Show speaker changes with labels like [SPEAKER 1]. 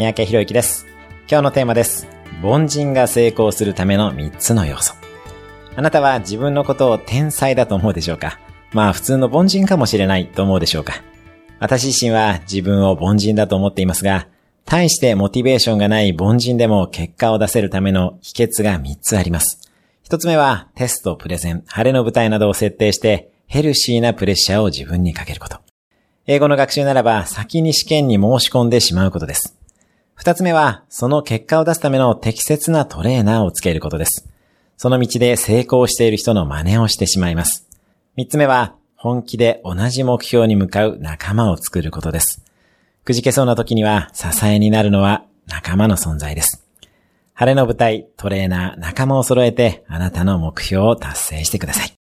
[SPEAKER 1] 三宅博之です。今日のテーマです。凡人が成功するための3つの要素。あなたは自分のことを天才だと思うでしょうか？まあ普通の凡人かもしれないと思うでしょうか？私自身は自分を凡人だと思っていますが、対してモチベーションがない凡人でも結果を出せるための秘訣が3つあります。1つ目はテスト、プレゼン、晴れの舞台などを設定してヘルシーなプレッシャーを自分にかけること。英語の学習ならば先に試験に申し込んでしまうことです。二つ目は、その結果を出すための適切なトレーナーをつけることです。その道で成功している人の真似をしてしまいます。三つ目は、本気で同じ目標に向かう仲間を作ることです。くじけそうな時には支えになるのは仲間の存在です。晴れの舞台、トレーナー、仲間を揃えてあなたの目標を達成してください。